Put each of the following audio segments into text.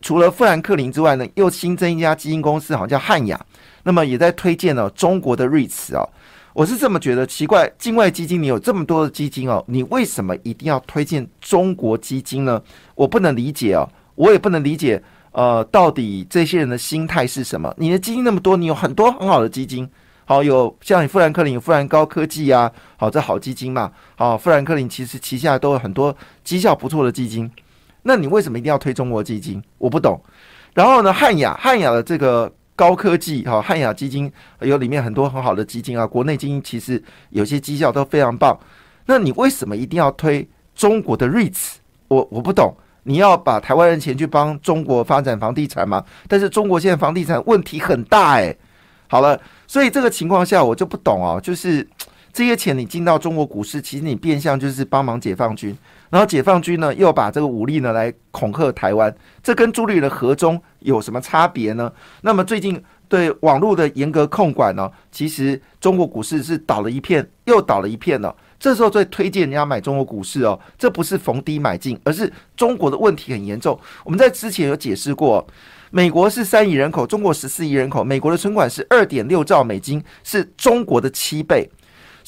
除了富兰克林之外呢，又新增一家基金公司，好像叫汉雅，那么也在推荐了中国的瑞慈啊。我是这么觉得，奇怪，境外基金你有这么多的基金哦，你为什么一定要推荐中国基金呢？我不能理解哦，我也不能理解，呃，到底这些人的心态是什么？你的基金那么多，你有很多很好的基金，好有像你富兰克林、富兰高科技啊，好这好基金嘛，好富兰克林其实旗下都有很多绩效不错的基金。那你为什么一定要推中国基金？我不懂。然后呢，汉雅汉雅的这个高科技哈，汉雅基金有里面很多很好的基金啊，国内基金其实有些绩效都非常棒。那你为什么一定要推中国的瑞慈？我我不懂。你要把台湾人钱去帮中国发展房地产吗？但是中国现在房地产问题很大诶。好了，所以这个情况下我就不懂哦，就是这些钱你进到中国股市，其实你变相就是帮忙解放军。然后解放军呢，又把这个武力呢来恐吓台湾，这跟朱立伦和中有什么差别呢？那么最近对网络的严格控管呢，其实中国股市是倒了一片又倒了一片了。这时候最推荐人家买中国股市哦，这不是逢低买进，而是中国的问题很严重。我们在之前有解释过，美国是三亿人口，中国十四亿人口，美国的存款是二点六兆美金，是中国的七倍。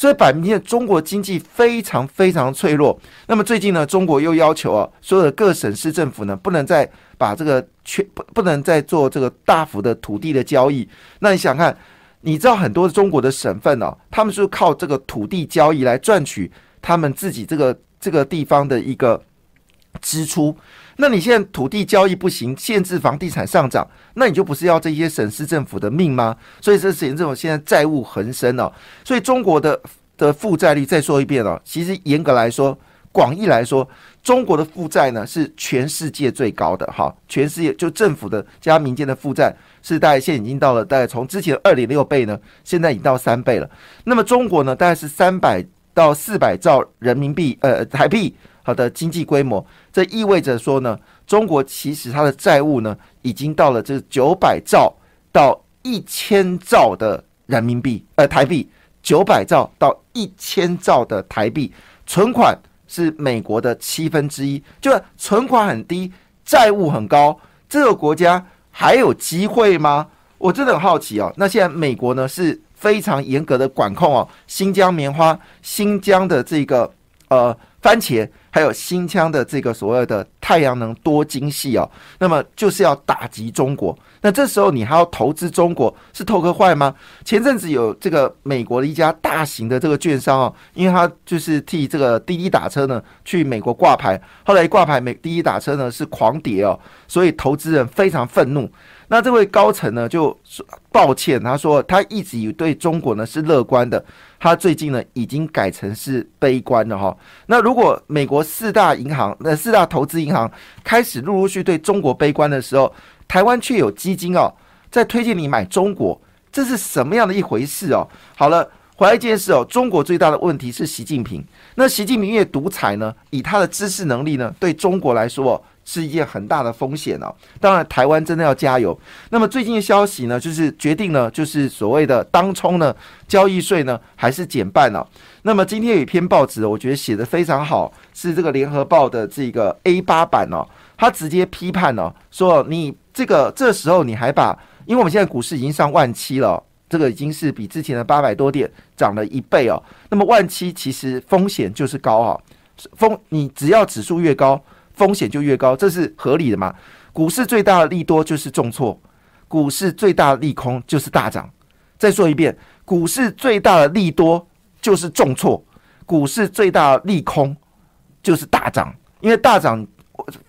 所以摆明了中国经济非常非常脆弱。那么最近呢，中国又要求啊，所有的各省市政府呢，不能再把这个缺不不能再做这个大幅的土地的交易。那你想看，你知道很多中国的省份哦，他们是靠这个土地交易来赚取他们自己这个这个地方的一个支出。那你现在土地交易不行，限制房地产上涨，那你就不是要这些省市政府的命吗？所以这省政府现在债务横生哦。所以中国的的负债率再说一遍哦，其实严格来说，广义来说，中国的负债呢是全世界最高的哈。全世界就政府的加民间的负债是大概现在已经到了大概从之前二点六倍呢，现在已经到三倍了。那么中国呢，大概是三百到四百兆人民币呃台币。好的经济规模，这意味着说呢，中国其实它的债务呢，已经到了这九百兆到一千兆的人民币，呃，台币九百兆到一千兆的台币，存款是美国的七分之一，就是存款很低，债务很高，这个国家还有机会吗？我真的很好奇哦。那现在美国呢是非常严格的管控哦，新疆棉花、新疆的这个呃番茄。还有新疆的这个所谓的太阳能多晶系哦，那么就是要打击中国。那这时候你还要投资中国，是透个坏吗？前阵子有这个美国的一家大型的这个券商哦，因为他就是替这个滴滴打车呢去美国挂牌，后来挂牌美滴滴打车呢是狂跌哦，所以投资人非常愤怒。那这位高层呢就说抱歉，他说他一直以对中国呢是乐观的。他最近呢，已经改成是悲观了哈。那如果美国四大银行、那四大投资银行开始陆陆续对中国悲观的时候，台湾却有基金哦，在推荐你买中国，这是什么样的一回事哦？好了，回来一件事哦，中国最大的问题是习近平。那习近平越独裁呢，以他的知识能力呢，对中国来说。是一件很大的风险哦。当然，台湾真的要加油。那么最近的消息呢，就是决定呢，就是所谓的当冲呢，交易税呢还是减半了。那么今天有一篇报纸，我觉得写的非常好，是这个联合报的这个 A 八版哦，他直接批判哦，说你这个这时候你还把，因为我们现在股市已经上万七了，这个已经是比之前的八百多点涨了一倍哦。那么万七其实风险就是高啊，风你只要指数越高。风险就越高，这是合理的嘛？股市最大的利多就是重挫，股市最大的利空就是大涨。再说一遍，股市最大的利多就是重挫，股市最大的利空就是大涨。因为大涨，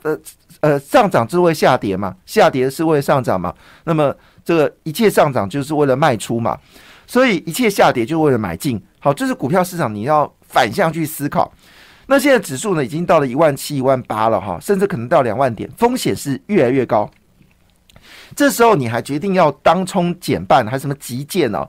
呃呃，上涨是为下跌嘛，下跌是为上涨嘛。那么这个一切上涨就是为了卖出嘛，所以一切下跌就为了买进。好，这是股票市场，你要反向去思考。那现在指数呢，已经到了一万七、一万八了哈，甚至可能到两万点，风险是越来越高。这时候你还决定要当冲减半，还什么急建哦？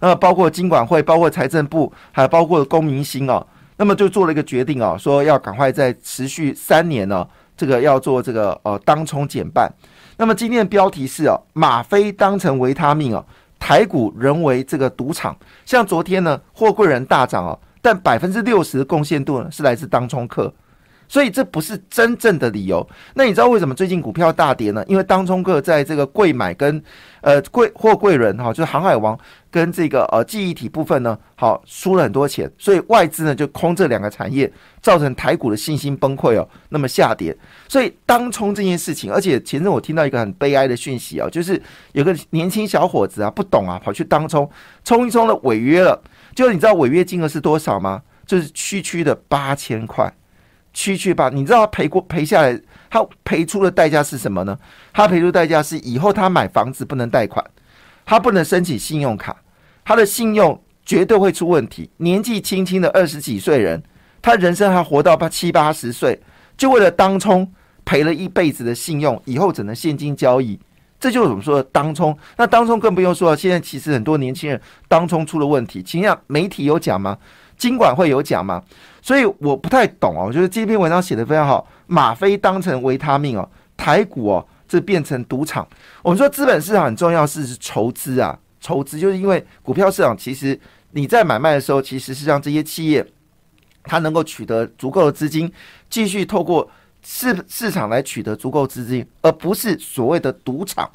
那包括金管会、包括财政部，还包括公明星哦，那么就做了一个决定哦，说要赶快在持续三年呢，这个要做这个呃当冲减半。那么今天的标题是哦，吗啡当成维他命哦，台股人为这个赌场。像昨天呢，货柜人大涨哦，但百分之六十的贡献度呢是来自当冲客。所以这不是真正的理由。那你知道为什么最近股票大跌呢？因为当冲客在这个贵买跟呃贵或贵人哈，就是航海王跟这个呃记忆体部分呢，好输了很多钱，所以外资呢就空这两个产业，造成台股的信心崩溃哦，那么下跌。所以当冲这件事情，而且前阵我听到一个很悲哀的讯息啊，就是有个年轻小伙子啊不懂啊，跑去当冲，冲一冲了违约了。就你知道违约金额是多少吗？就是区区的八千块。区区吧，你知道他赔过赔下来，他赔出的代价是什么呢？他赔出代价是以后他买房子不能贷款，他不能申请信用卡，他的信用绝对会出问题。年纪轻轻的二十几岁人，他人生还活到八七八十岁，就为了当冲赔了一辈子的信用，以后只能现金交易。这就是我们说的当冲。那当冲更不用说了，现在其实很多年轻人当冲出了问题，请问媒体有讲吗？金管会有讲吗？所以我不太懂哦。我觉得这篇文章写的非常好，吗啡当成维他命哦，台股哦，这变成赌场。我们说资本市场很重要是筹资啊，筹资就是因为股票市场其实你在买卖的时候，其实是让这些企业它能够取得足够的资金，继续透过市市场来取得足够资金，而不是所谓的赌场。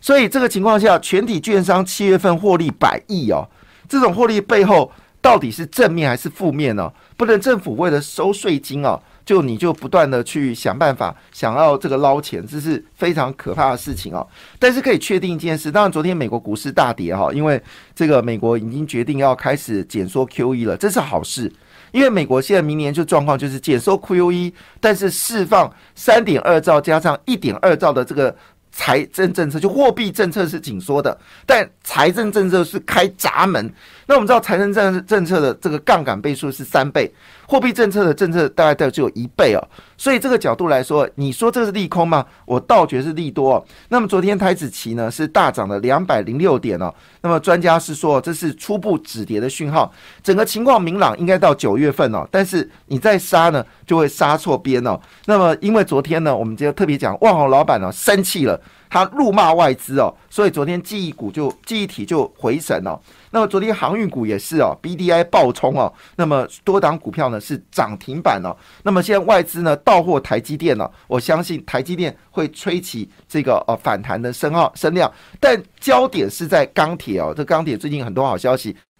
所以这个情况下，全体券商七月份获利百亿哦，这种获利背后。到底是正面还是负面呢？不能政府为了收税金哦，就你就不断的去想办法，想要这个捞钱，这是非常可怕的事情哦。但是可以确定一件事，当然昨天美国股市大跌哈，因为这个美国已经决定要开始减缩 QE 了，这是好事。因为美国现在明年就状况就是减收 QE，但是释放三点二兆加上一点二兆的这个。财政政策就货币政策是紧缩的，但财政政策是开闸门。那我们知道财政政政策的这个杠杆倍数是三倍，货币政策的政策大概都只有一倍哦。所以这个角度来说，你说这是利空吗？我倒觉是利多。那么昨天台子期呢是大涨了两百零六点哦。那么专家是说这是初步止跌的讯号，整个情况明朗，应该到九月份哦。但是你再杀呢，就会杀错边哦。那么因为昨天呢，我们就特别讲万豪老板呢生气了。他怒骂外资哦，所以昨天记忆股就记忆体就回神哦。那么昨天航运股也是哦，B D I 爆冲哦。那么多档股票呢是涨停板哦。那么现在外资呢到货台积电了，我相信台积电会吹起这个呃反弹的声号声量，但焦点是在钢铁哦。这钢铁最近很多好消息。